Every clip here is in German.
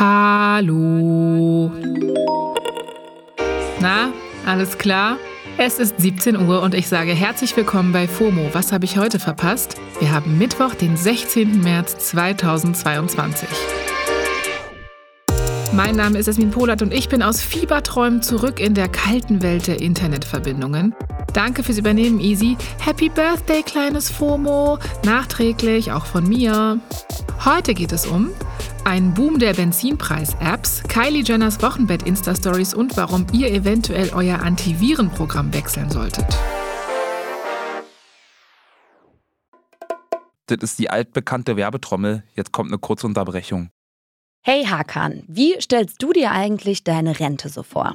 Hallo. Na, alles klar? Es ist 17 Uhr und ich sage herzlich willkommen bei FOMO. Was habe ich heute verpasst? Wir haben Mittwoch, den 16. März 2022. Mein Name ist Esmin Polat und ich bin aus Fieberträumen zurück in der kalten Welt der Internetverbindungen. Danke fürs Übernehmen, Easy. Happy Birthday, kleines FOMO. Nachträglich, auch von mir. Heute geht es um ein Boom der Benzinpreis-Apps, Kylie Jenners Wochenbett-Insta-Stories und warum ihr eventuell euer Antivirenprogramm wechseln solltet. Das ist die altbekannte Werbetrommel. Jetzt kommt eine kurze Unterbrechung. Hey Hakan, wie stellst du dir eigentlich deine Rente so vor?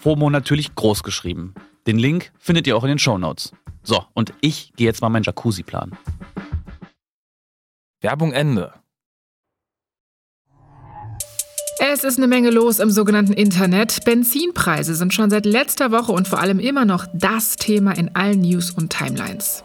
FOMO natürlich groß geschrieben. Den Link findet ihr auch in den Shownotes. So, und ich gehe jetzt mal meinen Jacuzzi planen. Werbung Ende. Es ist eine Menge los im sogenannten Internet. Benzinpreise sind schon seit letzter Woche und vor allem immer noch das Thema in allen News und Timelines.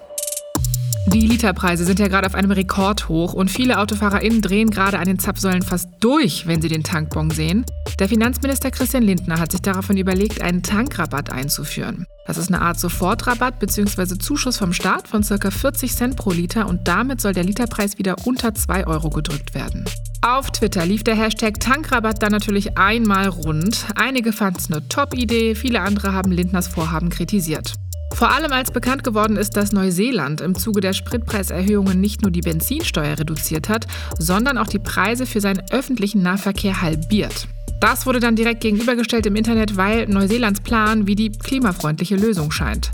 Die Literpreise sind ja gerade auf einem Rekordhoch und viele AutofahrerInnen drehen gerade an den Zapfsäulen fast durch, wenn sie den Tankbon sehen. Der Finanzminister Christian Lindner hat sich daraufhin überlegt, einen Tankrabatt einzuführen. Das ist eine Art Sofortrabatt bzw. Zuschuss vom Staat von ca. 40 Cent pro Liter und damit soll der Literpreis wieder unter 2 Euro gedrückt werden. Auf Twitter lief der Hashtag Tankrabatt dann natürlich einmal rund. Einige fanden es eine Top-Idee, viele andere haben Lindners Vorhaben kritisiert. Vor allem als bekannt geworden ist, dass Neuseeland im Zuge der Spritpreiserhöhungen nicht nur die Benzinsteuer reduziert hat, sondern auch die Preise für seinen öffentlichen Nahverkehr halbiert. Das wurde dann direkt gegenübergestellt im Internet, weil Neuseelands Plan wie die klimafreundliche Lösung scheint.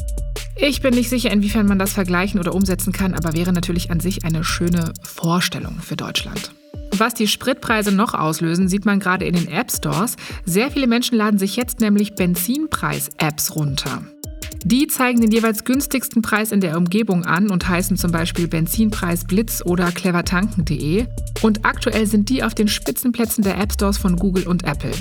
Ich bin nicht sicher, inwiefern man das vergleichen oder umsetzen kann, aber wäre natürlich an sich eine schöne Vorstellung für Deutschland. Was die Spritpreise noch auslösen, sieht man gerade in den App Stores. Sehr viele Menschen laden sich jetzt nämlich Benzinpreis-Apps runter. Die zeigen den jeweils günstigsten Preis in der Umgebung an und heißen zum Beispiel Benzinpreis Blitz oder clevertanken.de. Und aktuell sind die auf den Spitzenplätzen der App Stores von Google und Apple.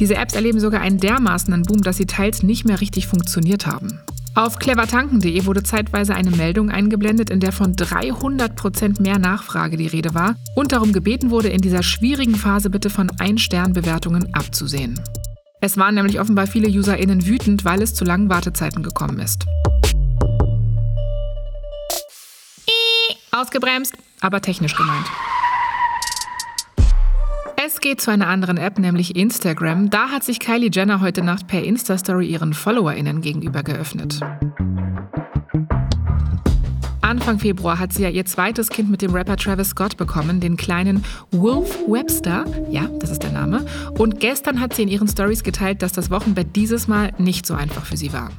Diese Apps erleben sogar einen dermaßenen Boom, dass sie teils nicht mehr richtig funktioniert haben. Auf clevertanken.de wurde zeitweise eine Meldung eingeblendet, in der von 300% mehr Nachfrage die Rede war und darum gebeten wurde, in dieser schwierigen Phase bitte von Ein-Stern-Bewertungen abzusehen. Es waren nämlich offenbar viele UserInnen wütend, weil es zu langen Wartezeiten gekommen ist. Ausgebremst, aber technisch gemeint. Es geht zu einer anderen App, nämlich Instagram. Da hat sich Kylie Jenner heute Nacht per Insta-Story ihren FollowerInnen gegenüber geöffnet. Anfang Februar hat sie ja ihr zweites Kind mit dem Rapper Travis Scott bekommen, den kleinen Wolf Webster. Ja, das ist der Name. Und gestern hat sie in ihren Stories geteilt, dass das Wochenbett dieses Mal nicht so einfach für sie war.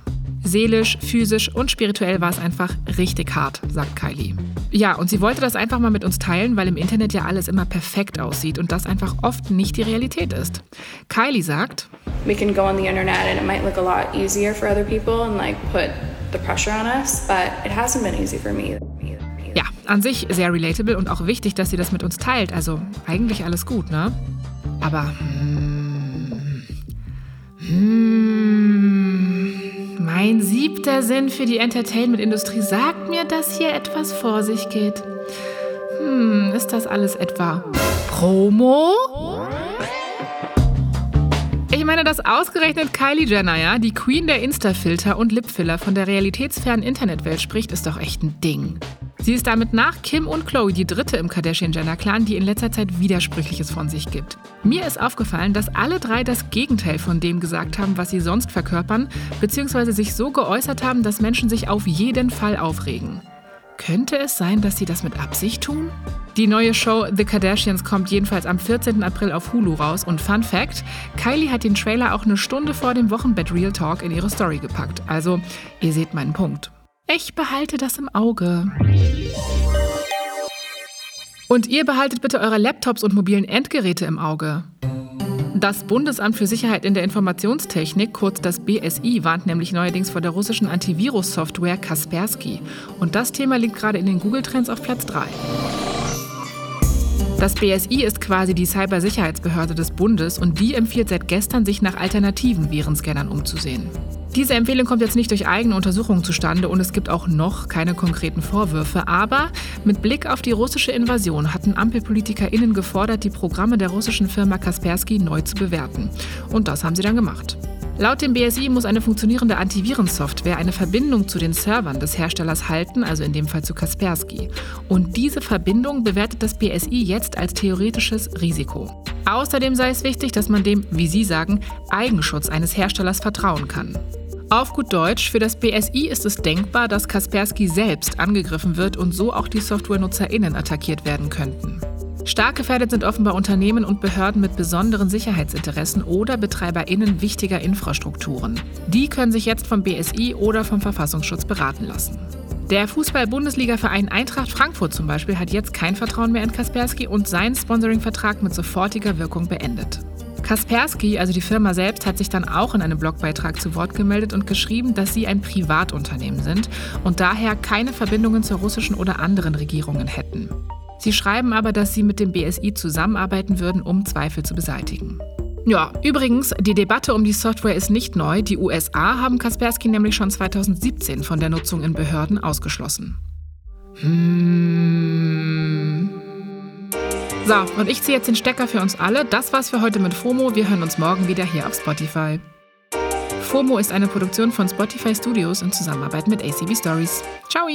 Seelisch, physisch und spirituell war es einfach richtig hart, sagt Kylie. Ja, und sie wollte das einfach mal mit uns teilen, weil im Internet ja alles immer perfekt aussieht und das einfach oft nicht die Realität ist. Kylie sagt, we can go on the internet and it might look a lot easier for other people and like put the pressure on us, but it hasn't been easy for me. ja, an sich sehr relatable und auch wichtig, dass sie das mit uns teilt. Also eigentlich alles gut, ne? Aber hm, hm, mein siebter Sinn für die Entertainment-Industrie sagt mir, dass hier etwas vor sich geht. Hm, ist das alles etwa Promo? Ich meine, dass ausgerechnet Kylie Jenner, ja, die Queen der Insta-Filter und Lipfiller von der realitätsfernen Internetwelt spricht, ist doch echt ein Ding. Sie ist damit nach Kim und Chloe die dritte im Kardashian-Jenner-Clan, die in letzter Zeit Widersprüchliches von sich gibt. Mir ist aufgefallen, dass alle drei das Gegenteil von dem gesagt haben, was sie sonst verkörpern, beziehungsweise sich so geäußert haben, dass Menschen sich auf jeden Fall aufregen. Könnte es sein, dass sie das mit Absicht tun? Die neue Show The Kardashians kommt jedenfalls am 14. April auf Hulu raus und Fun Fact, Kylie hat den Trailer auch eine Stunde vor dem Wochenbett Real Talk in ihre Story gepackt. Also, ihr seht meinen Punkt. Ich behalte das im Auge. Und ihr behaltet bitte eure Laptops und mobilen Endgeräte im Auge. Das Bundesamt für Sicherheit in der Informationstechnik, kurz das BSI, warnt nämlich neuerdings vor der russischen Antivirus-Software Kaspersky. Und das Thema liegt gerade in den Google-Trends auf Platz 3. Das BSI ist quasi die Cybersicherheitsbehörde des Bundes und die empfiehlt seit gestern, sich nach alternativen Virenscannern umzusehen. Diese Empfehlung kommt jetzt nicht durch eigene Untersuchungen zustande und es gibt auch noch keine konkreten Vorwürfe. Aber mit Blick auf die russische Invasion hatten AmpelpolitikerInnen gefordert, die Programme der russischen Firma Kaspersky neu zu bewerten. Und das haben sie dann gemacht. Laut dem BSI muss eine funktionierende Antivirensoftware eine Verbindung zu den Servern des Herstellers halten, also in dem Fall zu Kaspersky. Und diese Verbindung bewertet das BSI jetzt als theoretisches Risiko. Außerdem sei es wichtig, dass man dem, wie Sie sagen, Eigenschutz eines Herstellers vertrauen kann. Auf gut Deutsch, für das BSI ist es denkbar, dass Kaspersky selbst angegriffen wird und so auch die Softwarenutzerinnen attackiert werden könnten. Stark gefährdet sind offenbar Unternehmen und Behörden mit besonderen Sicherheitsinteressen oder BetreiberInnen wichtiger Infrastrukturen. Die können sich jetzt vom BSI oder vom Verfassungsschutz beraten lassen. Der Fußball-Bundesliga-Verein Eintracht Frankfurt zum Beispiel hat jetzt kein Vertrauen mehr in Kaspersky und seinen Sponsoring-Vertrag mit sofortiger Wirkung beendet. Kaspersky, also die Firma selbst, hat sich dann auch in einem Blogbeitrag zu Wort gemeldet und geschrieben, dass sie ein Privatunternehmen sind und daher keine Verbindungen zur russischen oder anderen Regierungen hätten. Sie schreiben aber, dass sie mit dem BSI zusammenarbeiten würden, um Zweifel zu beseitigen. Ja, übrigens, die Debatte um die Software ist nicht neu. Die USA haben Kaspersky nämlich schon 2017 von der Nutzung in Behörden ausgeschlossen. Hm. So, und ich ziehe jetzt den Stecker für uns alle. Das war's für heute mit FOMO. Wir hören uns morgen wieder hier auf Spotify. FOMO ist eine Produktion von Spotify Studios in Zusammenarbeit mit ACB Stories. Ciao!